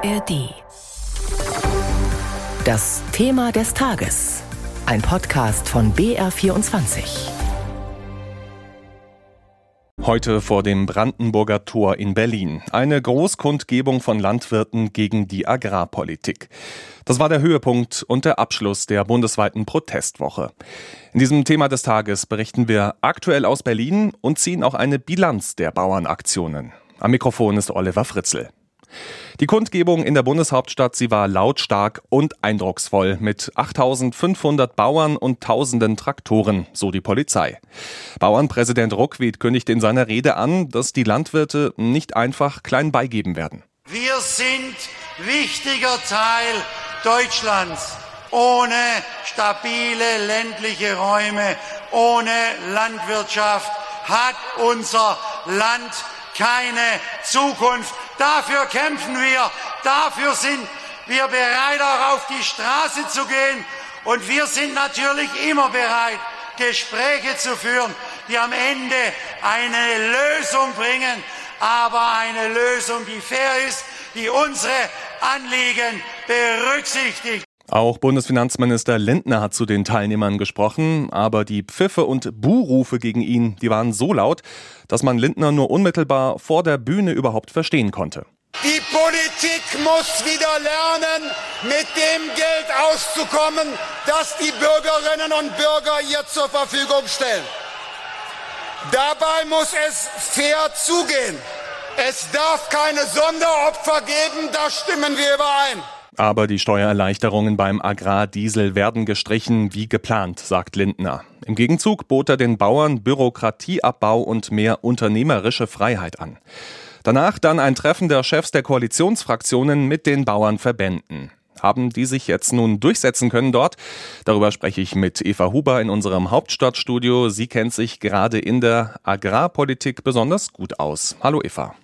ARD. Das Thema des Tages. Ein Podcast von BR24. Heute vor dem Brandenburger Tor in Berlin. Eine Großkundgebung von Landwirten gegen die Agrarpolitik. Das war der Höhepunkt und der Abschluss der bundesweiten Protestwoche. In diesem Thema des Tages berichten wir aktuell aus Berlin und ziehen auch eine Bilanz der Bauernaktionen. Am Mikrofon ist Oliver Fritzl. Die Kundgebung in der Bundeshauptstadt, sie war lautstark und eindrucksvoll mit 8500 Bauern und tausenden Traktoren, so die Polizei. Bauernpräsident Ruckwied kündigt in seiner Rede an, dass die Landwirte nicht einfach klein beigeben werden. Wir sind wichtiger Teil Deutschlands. Ohne stabile ländliche Räume, ohne Landwirtschaft hat unser Land keine Zukunft. Dafür kämpfen wir. Dafür sind wir bereit, auch auf die Straße zu gehen. Und wir sind natürlich immer bereit, Gespräche zu führen, die am Ende eine Lösung bringen, aber eine Lösung, die fair ist, die unsere Anliegen berücksichtigt. Auch Bundesfinanzminister Lindner hat zu den Teilnehmern gesprochen, aber die Pfiffe und Buhrufe gegen ihn, die waren so laut, dass man Lindner nur unmittelbar vor der Bühne überhaupt verstehen konnte. Die Politik muss wieder lernen, mit dem Geld auszukommen, das die Bürgerinnen und Bürger ihr zur Verfügung stellen. Dabei muss es fair zugehen. Es darf keine Sonderopfer geben, da stimmen wir überein. Aber die Steuererleichterungen beim Agrardiesel werden gestrichen wie geplant, sagt Lindner. Im Gegenzug bot er den Bauern Bürokratieabbau und mehr unternehmerische Freiheit an. Danach dann ein Treffen der Chefs der Koalitionsfraktionen mit den Bauernverbänden. Haben die sich jetzt nun durchsetzen können dort? Darüber spreche ich mit Eva Huber in unserem Hauptstadtstudio. Sie kennt sich gerade in der Agrarpolitik besonders gut aus. Hallo Eva.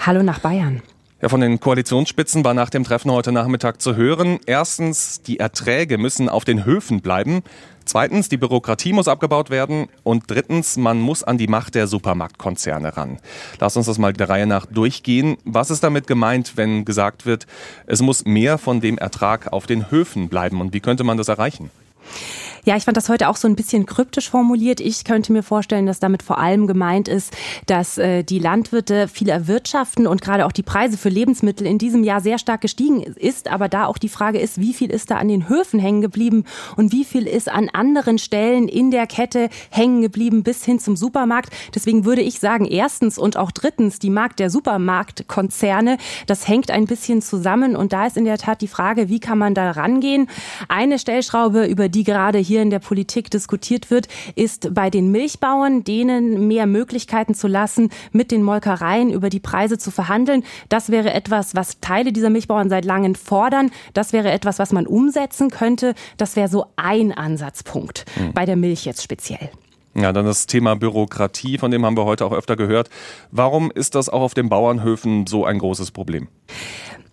Hallo nach Bayern. Ja, von den Koalitionsspitzen war nach dem Treffen heute Nachmittag zu hören. Erstens, die Erträge müssen auf den Höfen bleiben. Zweitens, die Bürokratie muss abgebaut werden. Und drittens, man muss an die Macht der Supermarktkonzerne ran. Lass uns das mal der Reihe nach durchgehen. Was ist damit gemeint, wenn gesagt wird, es muss mehr von dem Ertrag auf den Höfen bleiben? Und wie könnte man das erreichen? Ja, ich fand das heute auch so ein bisschen kryptisch formuliert. Ich könnte mir vorstellen, dass damit vor allem gemeint ist, dass äh, die Landwirte viel erwirtschaften und gerade auch die Preise für Lebensmittel in diesem Jahr sehr stark gestiegen ist. Aber da auch die Frage ist, wie viel ist da an den Höfen hängen geblieben und wie viel ist an anderen Stellen in der Kette hängen geblieben bis hin zum Supermarkt. Deswegen würde ich sagen, erstens und auch drittens, die Markt der Supermarktkonzerne, das hängt ein bisschen zusammen. Und da ist in der Tat die Frage, wie kann man da rangehen? Eine Stellschraube, über die gerade hier in der Politik diskutiert wird, ist bei den Milchbauern, denen mehr Möglichkeiten zu lassen, mit den Molkereien über die Preise zu verhandeln. Das wäre etwas, was Teile dieser Milchbauern seit langem fordern. Das wäre etwas, was man umsetzen könnte. Das wäre so ein Ansatzpunkt mhm. bei der Milch jetzt speziell. Ja, dann das Thema Bürokratie, von dem haben wir heute auch öfter gehört. Warum ist das auch auf den Bauernhöfen so ein großes Problem?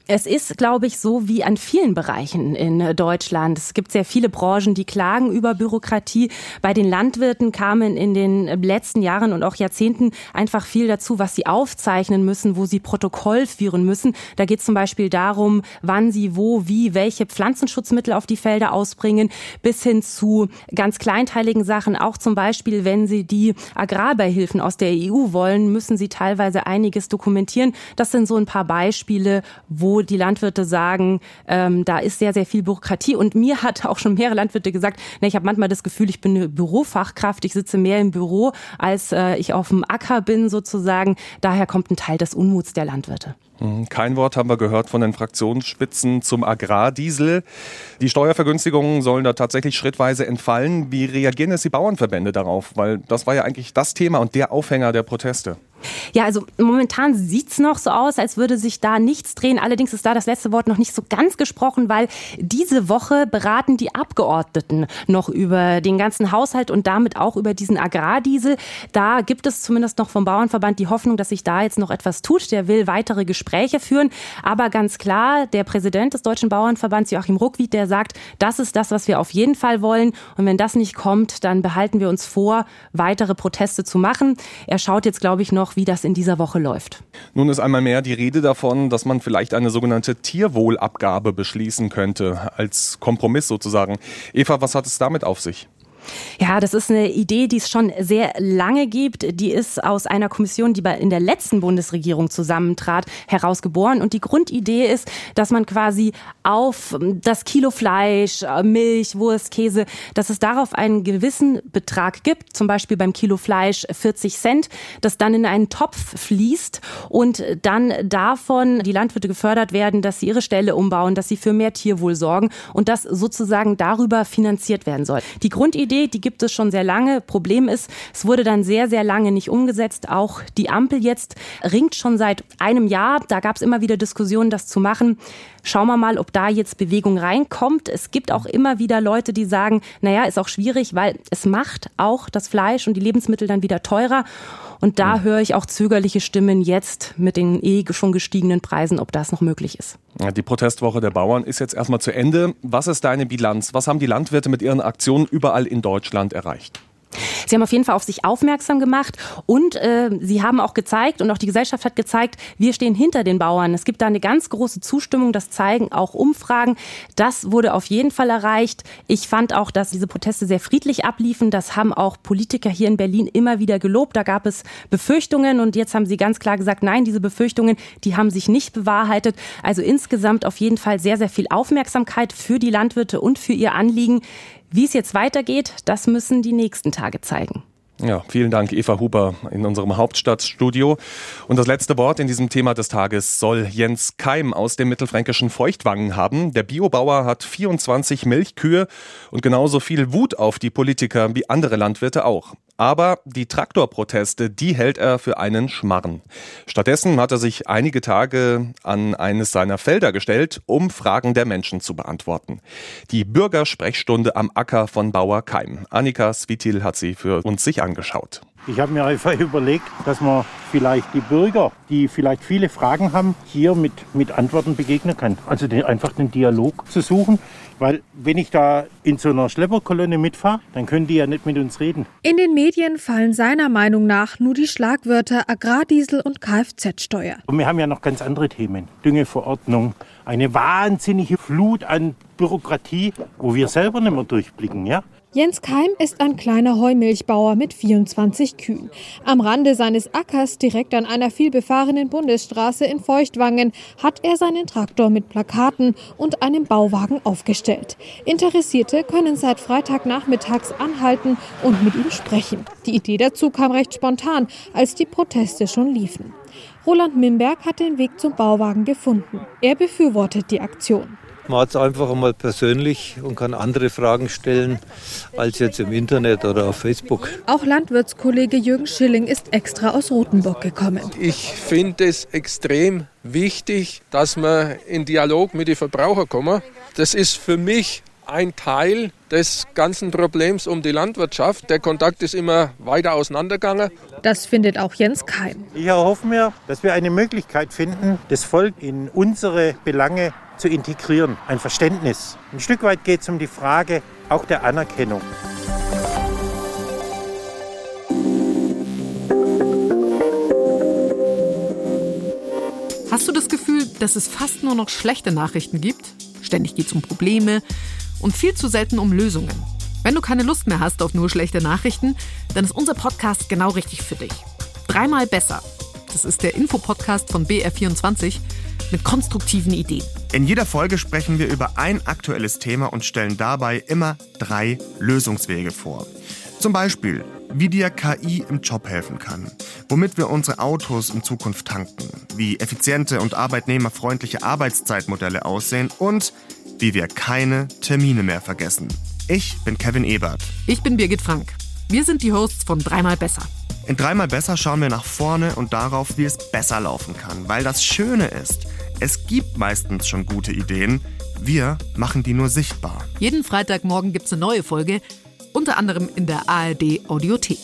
Es ist, glaube ich, so wie an vielen Bereichen in Deutschland. Es gibt sehr viele Branchen, die klagen über Bürokratie. Bei den Landwirten kamen in den letzten Jahren und auch Jahrzehnten einfach viel dazu, was sie aufzeichnen müssen, wo sie Protokoll führen müssen. Da geht es zum Beispiel darum, wann sie wo, wie, welche Pflanzenschutzmittel auf die Felder ausbringen, bis hin zu ganz kleinteiligen Sachen. Auch zum Beispiel, wenn sie die Agrarbeihilfen aus der EU wollen, müssen sie teilweise einiges dokumentieren. Das sind so ein paar Beispiele, wo die Landwirte sagen, ähm, da ist sehr, sehr viel Bürokratie. Und mir hat auch schon mehrere Landwirte gesagt, na, ich habe manchmal das Gefühl, ich bin eine Bürofachkraft, ich sitze mehr im Büro, als äh, ich auf dem Acker bin sozusagen. Daher kommt ein Teil des Unmuts der Landwirte. Hm, kein Wort haben wir gehört von den Fraktionsspitzen zum Agrardiesel. Die Steuervergünstigungen sollen da tatsächlich schrittweise entfallen. Wie reagieren jetzt die Bauernverbände darauf? Weil das war ja eigentlich das Thema und der Aufhänger der Proteste. Ja, also momentan sieht's noch so aus, als würde sich da nichts drehen. Allerdings ist da das letzte Wort noch nicht so ganz gesprochen, weil diese Woche beraten die Abgeordneten noch über den ganzen Haushalt und damit auch über diesen Agrardiesel. Da gibt es zumindest noch vom Bauernverband die Hoffnung, dass sich da jetzt noch etwas tut. Der will weitere Gespräche führen. Aber ganz klar, der Präsident des Deutschen Bauernverbands, Joachim Ruckwied, der sagt, das ist das, was wir auf jeden Fall wollen. Und wenn das nicht kommt, dann behalten wir uns vor, weitere Proteste zu machen. Er schaut jetzt, glaube ich, noch, wie das in dieser Woche läuft. Nun ist einmal mehr die Rede davon, dass man vielleicht eine sogenannte Tierwohlabgabe beschließen könnte, als Kompromiss sozusagen. Eva, was hat es damit auf sich? Ja, das ist eine Idee, die es schon sehr lange gibt. Die ist aus einer Kommission, die in der letzten Bundesregierung zusammentrat, herausgeboren. Und die Grundidee ist, dass man quasi auf das Kilo Fleisch, Milch, Wurst, Käse, dass es darauf einen gewissen Betrag gibt, zum Beispiel beim Kilo Fleisch 40 Cent, das dann in einen Topf fließt und dann davon die Landwirte gefördert werden, dass sie ihre Ställe umbauen, dass sie für mehr Tierwohl sorgen und das sozusagen darüber finanziert werden soll. Die Grundidee Idee, die gibt es schon sehr lange. Problem ist, es wurde dann sehr, sehr lange nicht umgesetzt. Auch die Ampel jetzt ringt schon seit einem Jahr. Da gab es immer wieder Diskussionen, das zu machen. Schauen wir mal, ob da jetzt Bewegung reinkommt. Es gibt auch immer wieder Leute, die sagen, naja, ist auch schwierig, weil es macht auch das Fleisch und die Lebensmittel dann wieder teurer. Und da höre ich auch zögerliche Stimmen jetzt mit den eh schon gestiegenen Preisen, ob das noch möglich ist. Die Protestwoche der Bauern ist jetzt erstmal zu Ende. Was ist deine Bilanz? Was haben die Landwirte mit ihren Aktionen überall in Deutschland erreicht? Sie haben auf jeden Fall auf sich aufmerksam gemacht und äh, Sie haben auch gezeigt und auch die Gesellschaft hat gezeigt, wir stehen hinter den Bauern. Es gibt da eine ganz große Zustimmung, das zeigen auch Umfragen. Das wurde auf jeden Fall erreicht. Ich fand auch, dass diese Proteste sehr friedlich abliefen. Das haben auch Politiker hier in Berlin immer wieder gelobt. Da gab es Befürchtungen und jetzt haben Sie ganz klar gesagt, nein, diese Befürchtungen, die haben sich nicht bewahrheitet. Also insgesamt auf jeden Fall sehr, sehr viel Aufmerksamkeit für die Landwirte und für ihr Anliegen. Wie es jetzt weitergeht, das müssen die nächsten Tage zeigen. Ja, vielen Dank, Eva Huber in unserem Hauptstadtstudio. Und das letzte Wort in diesem Thema des Tages soll Jens Keim aus dem mittelfränkischen Feuchtwangen haben. Der Biobauer hat 24 Milchkühe und genauso viel Wut auf die Politiker wie andere Landwirte auch. Aber die Traktorproteste, die hält er für einen Schmarren. Stattdessen hat er sich einige Tage an eines seiner Felder gestellt, um Fragen der Menschen zu beantworten. Die Bürgersprechstunde am Acker von Bauer Keim. Annika Svitil hat sie für uns sich angeschaut. Ich habe mir einfach überlegt, dass man vielleicht die Bürger, die vielleicht viele Fragen haben, hier mit, mit Antworten begegnen kann. Also den, einfach den Dialog zu suchen. Weil wenn ich da in so einer Schlepperkolonne mitfahre, dann können die ja nicht mit uns reden. In den Medien fallen seiner Meinung nach nur die Schlagwörter Agrardiesel und Kfz-Steuer. Und wir haben ja noch ganz andere Themen. Düngeverordnung, eine wahnsinnige Flut an Bürokratie, wo wir selber nicht mehr durchblicken. Ja? Jens Keim ist ein kleiner Heumilchbauer mit 24 Kühen. Am Rande seines Ackers, direkt an einer vielbefahrenen Bundesstraße in Feuchtwangen, hat er seinen Traktor mit Plakaten und einem Bauwagen aufgestellt. Interessierte können seit Freitagnachmittags anhalten und mit ihm sprechen. Die Idee dazu kam recht spontan, als die Proteste schon liefen. Roland Mimberg hat den Weg zum Bauwagen gefunden. Er befürwortet die Aktion. Man hat es einfach einmal persönlich und kann andere Fragen stellen als jetzt im Internet oder auf Facebook. Auch Landwirtskollege Jürgen Schilling ist extra aus Rothenburg gekommen. Ich finde es extrem wichtig, dass wir in Dialog mit den Verbrauchern kommen. Das ist für mich ein Teil des ganzen Problems um die Landwirtschaft. Der Kontakt ist immer weiter auseinandergegangen. Das findet auch Jens Keim. Ich erhoffe mir, dass wir eine Möglichkeit finden, das Volk in unsere Belange zu integrieren. Ein Verständnis. Ein Stück weit geht es um die Frage auch der Anerkennung. Hast du das Gefühl, dass es fast nur noch schlechte Nachrichten gibt? Ständig geht es um Probleme und viel zu selten um Lösungen. Wenn du keine Lust mehr hast auf nur schlechte Nachrichten, dann ist unser Podcast genau richtig für dich. Dreimal besser. Das ist der Infopodcast von BR24 mit konstruktiven Ideen. In jeder Folge sprechen wir über ein aktuelles Thema und stellen dabei immer drei Lösungswege vor. Zum Beispiel, wie dir KI im Job helfen kann, womit wir unsere Autos in Zukunft tanken, wie effiziente und arbeitnehmerfreundliche Arbeitszeitmodelle aussehen und wie wir keine Termine mehr vergessen. Ich bin Kevin Ebert. Ich bin Birgit Frank. Wir sind die Hosts von Dreimal Besser. In Dreimal Besser schauen wir nach vorne und darauf, wie es besser laufen kann. Weil das Schöne ist, es gibt meistens schon gute Ideen. Wir machen die nur sichtbar. Jeden Freitagmorgen gibt es eine neue Folge, unter anderem in der ARD Audiothek.